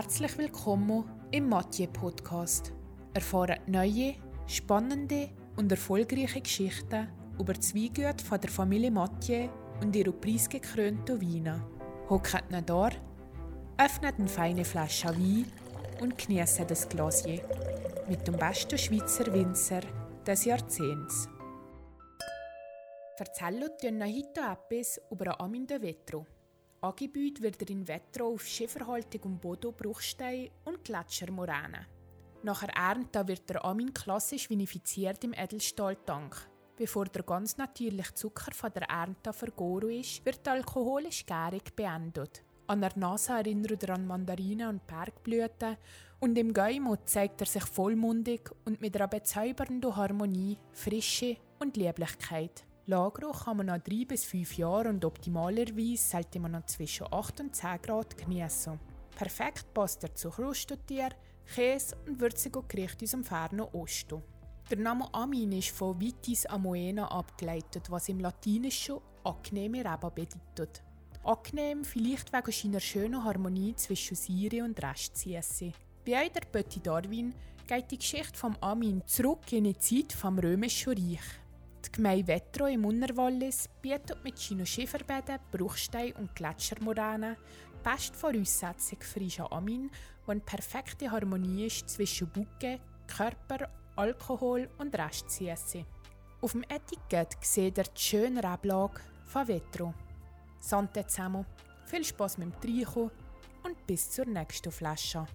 Herzlich willkommen im Mathieu Podcast. Erfahren neue, spannende und erfolgreiche Geschichten über die Weingüte von der Familie Mathieu und ihre preisgekrönten Weine. Hockt da, öffnet eine feine Flasche Wein und genießt das Glasier mit dem besten Schweizer Winzer des Jahrzehnts. Erzählen wir heute etwas über Amin de Vetro. Angebaut wird er in Vetro auf schieferhaltigem Boden, Bruchstein und Gletschermoränen. Nach der Ernte wird der Amin klassisch vinifiziert im Edelstahltank. Bevor der ganz natürliche Zucker von der Ernte vergoren ist, wird die alkoholische Gärung beendet. An der Nase erinnert er an Mandarinen und Bergblüten und im Geimut zeigt er sich vollmundig und mit einer bezaubernden Harmonie, Frische und Lieblichkeit. Lagerung kann man nach 3 bis 5 Jahren und optimalerweise sollte man noch zwischen 8 und 10 Grad genießen. Perfekt passt er zu Krustentier, Käse und würzigen Gerichten aus dem fernen Osten. Der Name Amin ist von Vitis Amoena abgeleitet, was im Latinischen angenehme Reba bedeutet. Angenehm vielleicht wegen seiner schönen Harmonie zwischen Siri und Restsüße. Bei der Petit Darwin geht die Geschichte vom Amin zurück in die Zeit vom Römischen Reich. Die Gemeinde Vetro im Unterwallis bietet mit seinen Schieferbäden, Bruchstein und Gletschermoränen die beste Voraussetzung für Amin, die eine perfekte Harmonie ist zwischen Bucke, Körper, Alkohol und Restsüße. Auf dem Etikett seht ihr die schöne Ablage von Vetro. Sante zusammen, viel Spaß mit dem Trinken und bis zur nächsten Flasche.